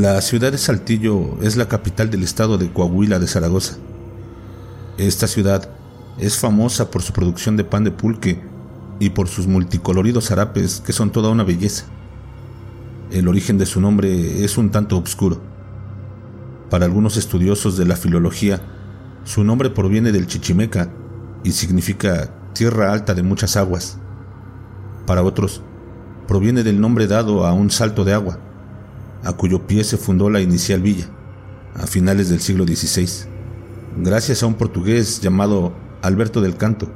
La ciudad de Saltillo es la capital del estado de Coahuila de Zaragoza. Esta ciudad es famosa por su producción de pan de pulque y por sus multicoloridos zarapes que son toda una belleza. El origen de su nombre es un tanto obscuro. Para algunos estudiosos de la filología, su nombre proviene del chichimeca y significa tierra alta de muchas aguas. Para otros, proviene del nombre dado a un salto de agua, a cuyo pie se fundó la inicial villa, a finales del siglo XVI, gracias a un portugués llamado Alberto del Canto,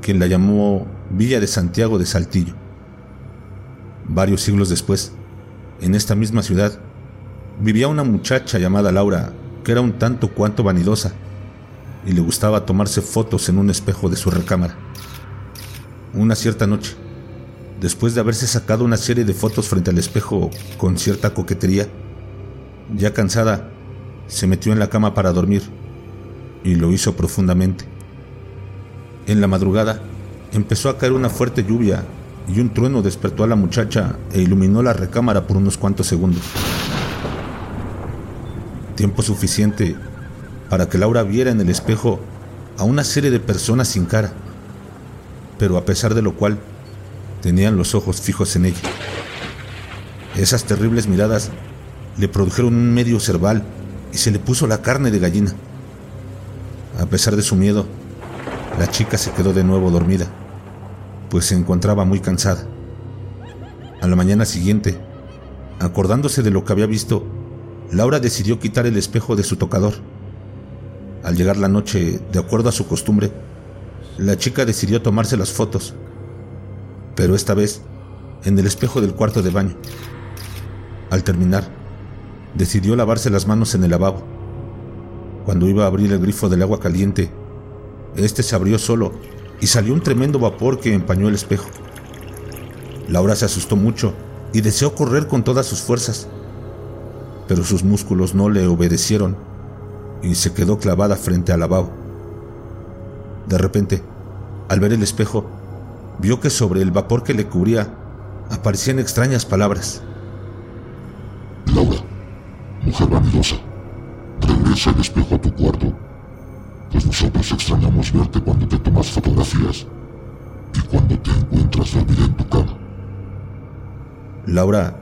quien la llamó Villa de Santiago de Saltillo. Varios siglos después, en esta misma ciudad, vivía una muchacha llamada Laura, que era un tanto cuanto vanidosa, y le gustaba tomarse fotos en un espejo de su recámara. Una cierta noche, después de haberse sacado una serie de fotos frente al espejo con cierta coquetería, ya cansada, se metió en la cama para dormir y lo hizo profundamente. En la madrugada empezó a caer una fuerte lluvia y un trueno despertó a la muchacha e iluminó la recámara por unos cuantos segundos. Tiempo suficiente para que Laura viera en el espejo a una serie de personas sin cara, pero a pesar de lo cual tenían los ojos fijos en ella. Esas terribles miradas le produjeron un medio cerval y se le puso la carne de gallina. A pesar de su miedo, la chica se quedó de nuevo dormida, pues se encontraba muy cansada. A la mañana siguiente, acordándose de lo que había visto, Laura decidió quitar el espejo de su tocador al llegar la noche, de acuerdo a su costumbre, la chica decidió tomarse las fotos, pero esta vez en el espejo del cuarto de baño. Al terminar, decidió lavarse las manos en el lavabo. Cuando iba a abrir el grifo del agua caliente, este se abrió solo y salió un tremendo vapor que empañó el espejo. Laura se asustó mucho y deseó correr con todas sus fuerzas, pero sus músculos no le obedecieron y se quedó clavada frente al lavabo. De repente, al ver el espejo, vio que sobre el vapor que le cubría aparecían extrañas palabras. Laura, mujer vanidosa, regresa el espejo a tu cuarto, pues nosotros extrañamos verte cuando te tomas fotografías y cuando te encuentras dormida en tu cama. Laura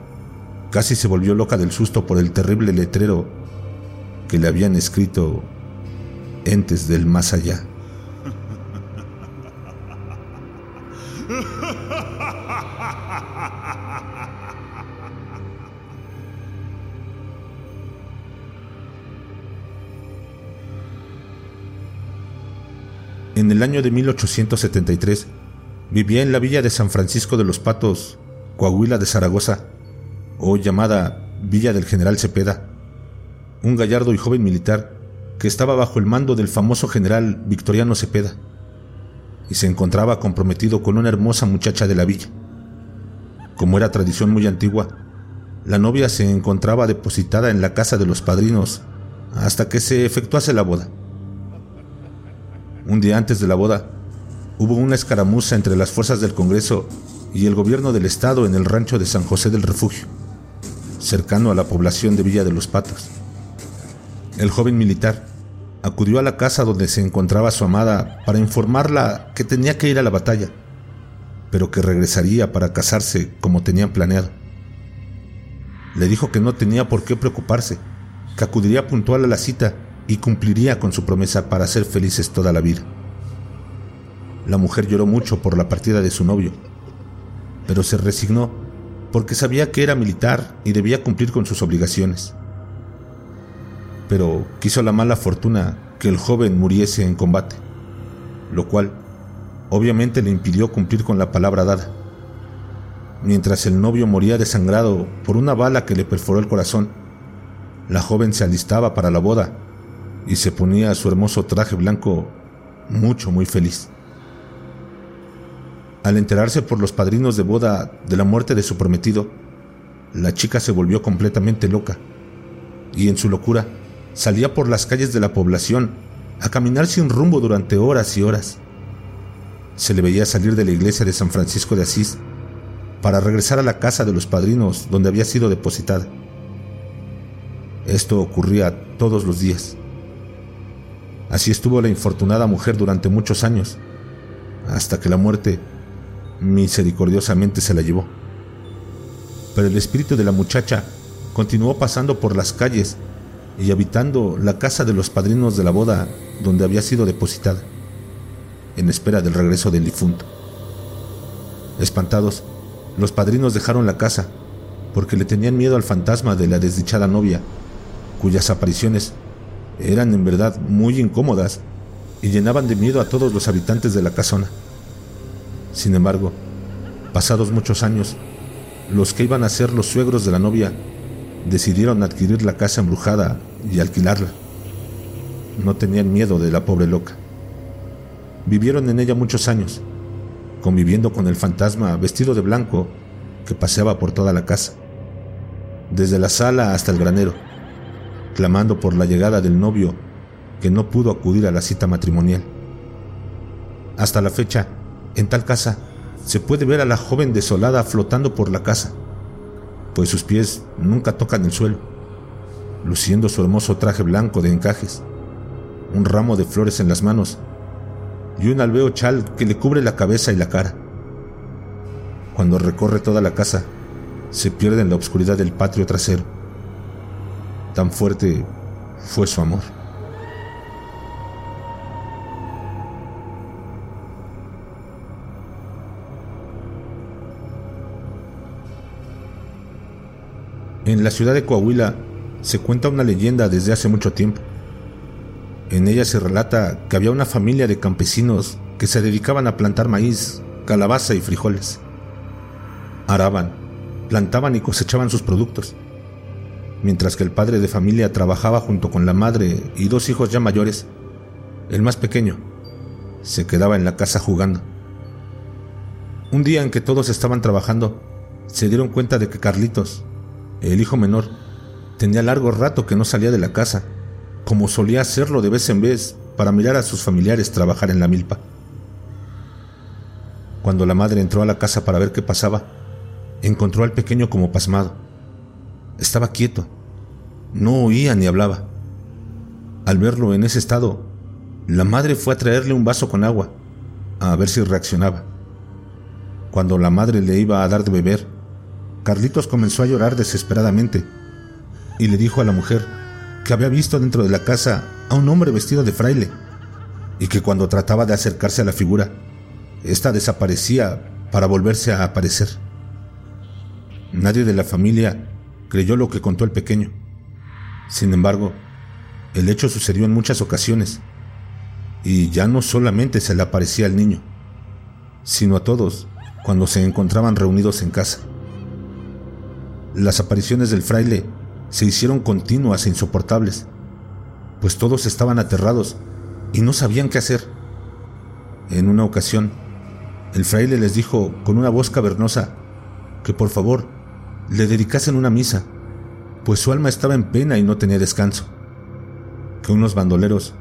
casi se volvió loca del susto por el terrible letrero que le habían escrito entes del más allá. Año de 1873 vivía en la villa de San Francisco de los Patos, Coahuila de Zaragoza, hoy llamada Villa del General Cepeda, un gallardo y joven militar que estaba bajo el mando del famoso general Victoriano Cepeda y se encontraba comprometido con una hermosa muchacha de la villa. Como era tradición muy antigua, la novia se encontraba depositada en la casa de los padrinos hasta que se efectuase la boda. Un día antes de la boda, hubo una escaramuza entre las fuerzas del Congreso y el gobierno del Estado en el rancho de San José del Refugio, cercano a la población de Villa de los Patos. El joven militar acudió a la casa donde se encontraba su amada para informarla que tenía que ir a la batalla, pero que regresaría para casarse como tenían planeado. Le dijo que no tenía por qué preocuparse, que acudiría puntual a la cita y cumpliría con su promesa para ser felices toda la vida. La mujer lloró mucho por la partida de su novio, pero se resignó porque sabía que era militar y debía cumplir con sus obligaciones pero quiso la mala fortuna que el joven muriese en combate, lo cual obviamente le impidió cumplir con la palabra dada. Mientras el novio moría desangrado por una bala que le perforó el corazón, la joven se alistaba para la boda y se ponía su hermoso traje blanco mucho, muy feliz. Al enterarse por los padrinos de boda de la muerte de su prometido, la chica se volvió completamente loca y en su locura salía por las calles de la población a caminar sin rumbo durante horas y horas. Se le veía salir de la iglesia de San Francisco de Asís para regresar a la casa de los padrinos donde había sido depositada. Esto ocurría todos los días. Así estuvo la infortunada mujer durante muchos años, hasta que la muerte misericordiosamente se la llevó. Pero el espíritu de la muchacha continuó pasando por las calles y habitando la casa de los padrinos de la boda donde había sido depositada, en espera del regreso del difunto. Espantados, los padrinos dejaron la casa porque le tenían miedo al fantasma de la desdichada novia, cuyas apariciones eran en verdad muy incómodas y llenaban de miedo a todos los habitantes de la casona. Sin embargo, pasados muchos años, los que iban a ser los suegros de la novia decidieron adquirir la casa embrujada y alquilarla. No tenían miedo de la pobre loca. Vivieron en ella muchos años, conviviendo con el fantasma vestido de blanco que paseaba por toda la casa desde la sala hasta el granero, clamando por la llegada del novio que no pudo acudir a la cita matrimonial. Hasta la fecha, en tal casa, se puede ver a la joven desolada flotando por la casa, pues sus pies nunca tocan el suelo, luciendo su hermoso traje blanco de encajes, un ramo de flores en las manos y un albeo chal que le cubre la cabeza y la cara. Cuando recorre toda la casa, se pierde en la oscuridad del patio trasero. Tan fuerte fue su amor. En la ciudad de Coahuila se cuenta una leyenda desde hace mucho tiempo. En ella se relata que había una familia de campesinos que se dedicaban a plantar maíz, calabaza y frijoles. Araban, plantaban y cosechaban sus productos, mientras que el padre de familia trabajaba junto con la madre y dos hijos ya mayores. El más pequeño se quedaba en la casa jugando. Un día en que todos estaban trabajando, se dieron cuenta de que Carlitos, el hijo menor, tenía largo rato que no salía de la casa, como solía hacerlo de vez en vez para mirar a sus familiares trabajar en la milpa. Cuando la madre entró a la casa para ver qué pasaba, encontró al pequeño como pasmado. Estaba quieto, no oía ni hablaba. Al verlo en ese estado, la madre fue a traerle un vaso con agua, a ver si reaccionaba. Cuando la madre le iba a dar de beber, Carlitos comenzó a llorar desesperadamente y le dijo a la mujer que había visto dentro de la casa a un hombre vestido de fraile y que cuando trataba de acercarse a la figura, ésta desaparecía para volverse a aparecer. Nadie de la familia creyó lo que contó el pequeño. Sin embargo, el hecho sucedió en muchas ocasiones, y ya no solamente se le aparecía al niño, sino a todos cuando se encontraban reunidos en casa. Las apariciones del fraile se hicieron continuas e insoportables, pues todos estaban aterrados y no sabían qué hacer. En una ocasión, el fraile les dijo con una voz cavernosa que por favor le dedicasen una misa, pues su alma estaba en pena y no tenía descanso. Que unos bandoleros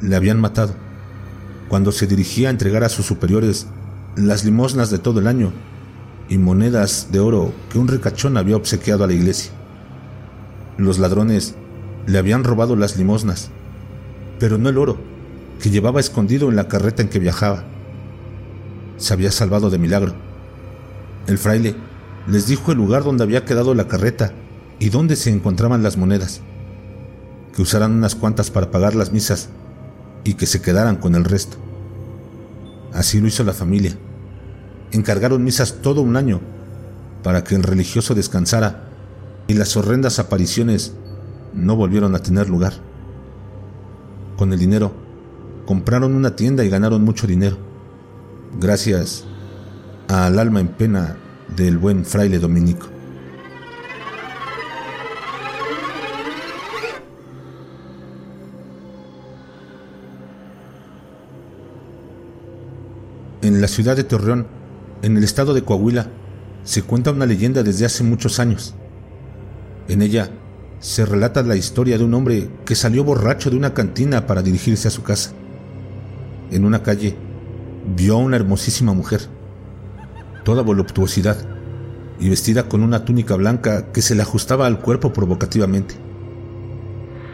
le habían matado cuando se dirigía a entregar a sus superiores las limosnas de todo el año y monedas de oro que un ricachón había obsequiado a la iglesia. Los ladrones le habían robado las limosnas, pero no el oro, que llevaba escondido en la carreta en que viajaba. Se había salvado de milagro. El fraile les dijo el lugar donde había quedado la carreta y dónde se encontraban las monedas, que usaran unas cuantas para pagar las misas y que se quedaran con el resto. Así lo hizo la familia. Encargaron misas todo un año para que el religioso descansara y las horrendas apariciones no volvieron a tener lugar. Con el dinero, compraron una tienda y ganaron mucho dinero, gracias al alma en pena del buen fraile dominico. En la ciudad de Torreón, en el estado de Coahuila, se cuenta una leyenda desde hace muchos años. En ella se relata la historia de un hombre que salió borracho de una cantina para dirigirse a su casa. En una calle vio a una hermosísima mujer toda voluptuosidad y vestida con una túnica blanca que se le ajustaba al cuerpo provocativamente.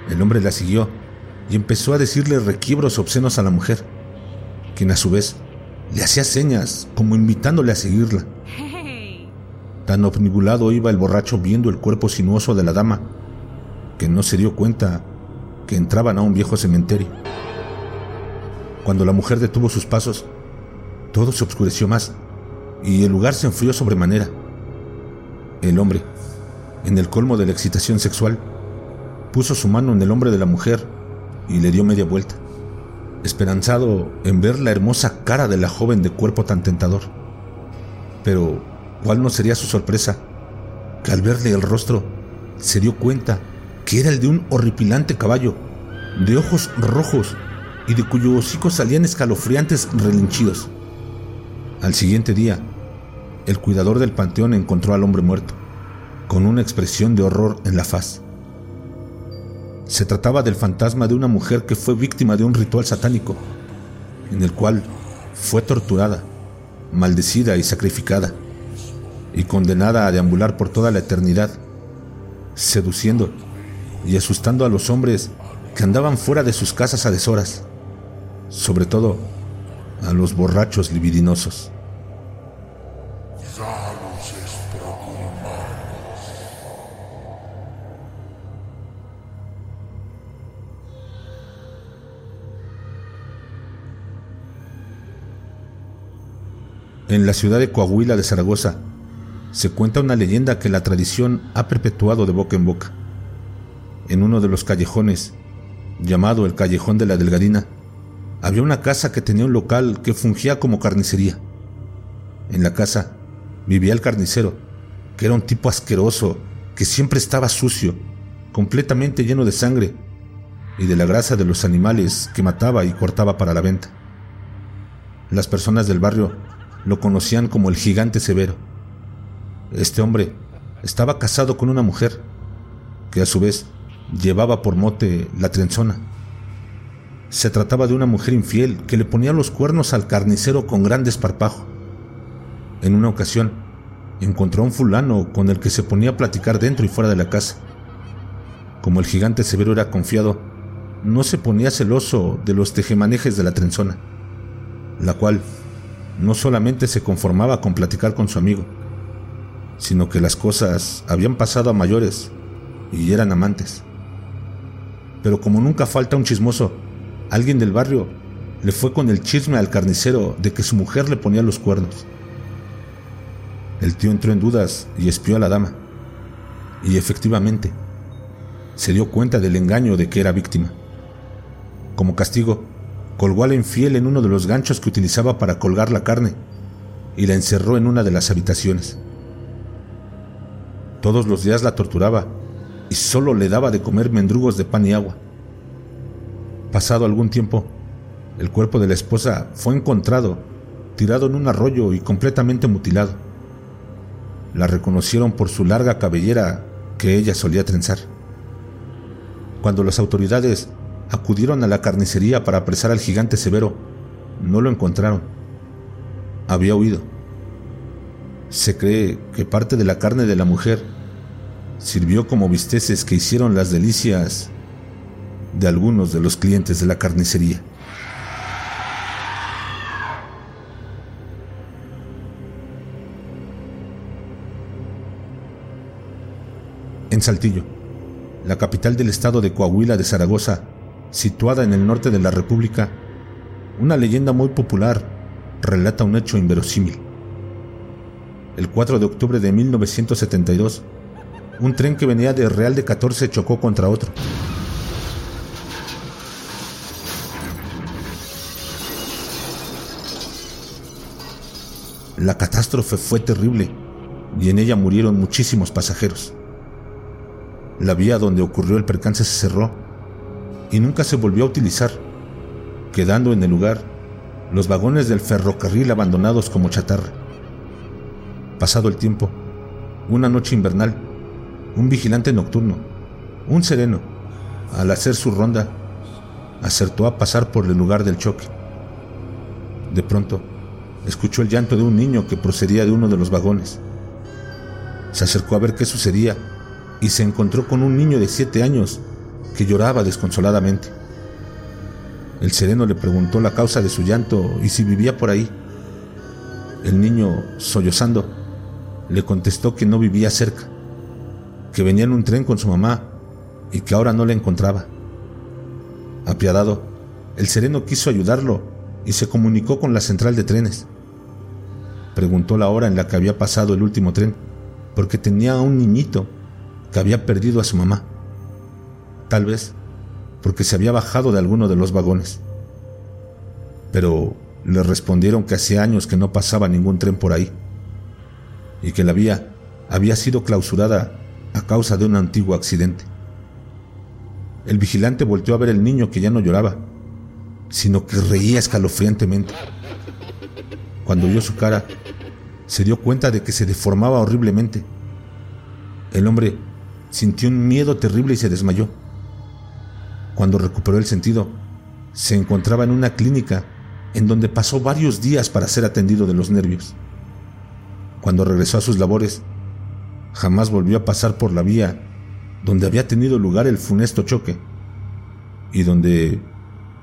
El hombre la siguió y empezó a decirle requiebros obscenos a la mujer, quien a su vez le hacía señas como invitándole a seguirla. Tan omnibulado iba el borracho viendo el cuerpo sinuoso de la dama que no se dio cuenta que entraban a un viejo cementerio. Cuando la mujer detuvo sus pasos, todo se oscureció más y el lugar se enfrió sobremanera. El hombre, en el colmo de la excitación sexual, puso su mano en el hombro de la mujer y le dio media vuelta, esperanzado en ver la hermosa cara de la joven de cuerpo tan tentador. Pero, ¿cuál no sería su sorpresa? Que al verle el rostro, se dio cuenta que era el de un horripilante caballo, de ojos rojos y de cuyo hocico salían escalofriantes relinchidos. Al siguiente día, el cuidador del panteón encontró al hombre muerto, con una expresión de horror en la faz. Se trataba del fantasma de una mujer que fue víctima de un ritual satánico, en el cual fue torturada, maldecida y sacrificada, y condenada a deambular por toda la eternidad, seduciendo y asustando a los hombres que andaban fuera de sus casas a deshoras, sobre todo a los borrachos libidinosos. En la ciudad de Coahuila de Zaragoza se cuenta una leyenda que la tradición ha perpetuado de boca en boca. En uno de los callejones, llamado el Callejón de la Delgadina, había una casa que tenía un local que fungía como carnicería. En la casa vivía el carnicero, que era un tipo asqueroso, que siempre estaba sucio, completamente lleno de sangre y de la grasa de los animales que mataba y cortaba para la venta. Las personas del barrio lo conocían como el gigante severo. Este hombre estaba casado con una mujer, que a su vez llevaba por mote la trenzona. Se trataba de una mujer infiel que le ponía los cuernos al carnicero con gran desparpajo. En una ocasión, encontró a un fulano con el que se ponía a platicar dentro y fuera de la casa. Como el gigante severo era confiado, no se ponía celoso de los tejemanejes de la trenzona, la cual no solamente se conformaba con platicar con su amigo, sino que las cosas habían pasado a mayores y eran amantes. Pero como nunca falta un chismoso, alguien del barrio le fue con el chisme al carnicero de que su mujer le ponía los cuernos. El tío entró en dudas y espió a la dama. Y efectivamente, se dio cuenta del engaño de que era víctima. Como castigo, colgó a la infiel en uno de los ganchos que utilizaba para colgar la carne y la encerró en una de las habitaciones. Todos los días la torturaba y solo le daba de comer mendrugos de pan y agua. Pasado algún tiempo, el cuerpo de la esposa fue encontrado tirado en un arroyo y completamente mutilado. La reconocieron por su larga cabellera que ella solía trenzar. Cuando las autoridades acudieron a la carnicería para apresar al gigante severo. No lo encontraron. Había huido. Se cree que parte de la carne de la mujer sirvió como bisteces que hicieron las delicias de algunos de los clientes de la carnicería. En Saltillo, la capital del estado de Coahuila de Zaragoza, situada en el norte de la República, una leyenda muy popular relata un hecho inverosímil. El 4 de octubre de 1972, un tren que venía de Real de 14 chocó contra otro. La catástrofe fue terrible y en ella murieron muchísimos pasajeros. La vía donde ocurrió el percance se cerró y nunca se volvió a utilizar, quedando en el lugar los vagones del ferrocarril abandonados como chatarra. Pasado el tiempo, una noche invernal, un vigilante nocturno, un sereno, al hacer su ronda, acertó a pasar por el lugar del choque. De pronto, escuchó el llanto de un niño que procedía de uno de los vagones. Se acercó a ver qué sucedía y se encontró con un niño de siete años que lloraba desconsoladamente. El sereno le preguntó la causa de su llanto y si vivía por ahí. El niño, sollozando, le contestó que no vivía cerca, que venía en un tren con su mamá y que ahora no la encontraba. Apiadado, el sereno quiso ayudarlo y se comunicó con la central de trenes. Preguntó la hora en la que había pasado el último tren, porque tenía a un niñito que había perdido a su mamá. Tal vez porque se había bajado de alguno de los vagones. Pero le respondieron que hacía años que no pasaba ningún tren por ahí y que la vía había sido clausurada a causa de un antiguo accidente. El vigilante volteó a ver el niño que ya no lloraba, sino que reía escalofriantemente. Cuando vio su cara, se dio cuenta de que se deformaba horriblemente. El hombre sintió un miedo terrible y se desmayó. Cuando recuperó el sentido, se encontraba en una clínica en donde pasó varios días para ser atendido de los nervios. Cuando regresó a sus labores, jamás volvió a pasar por la vía donde había tenido lugar el funesto choque y donde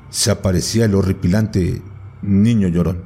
se aparecía el horripilante niño llorón.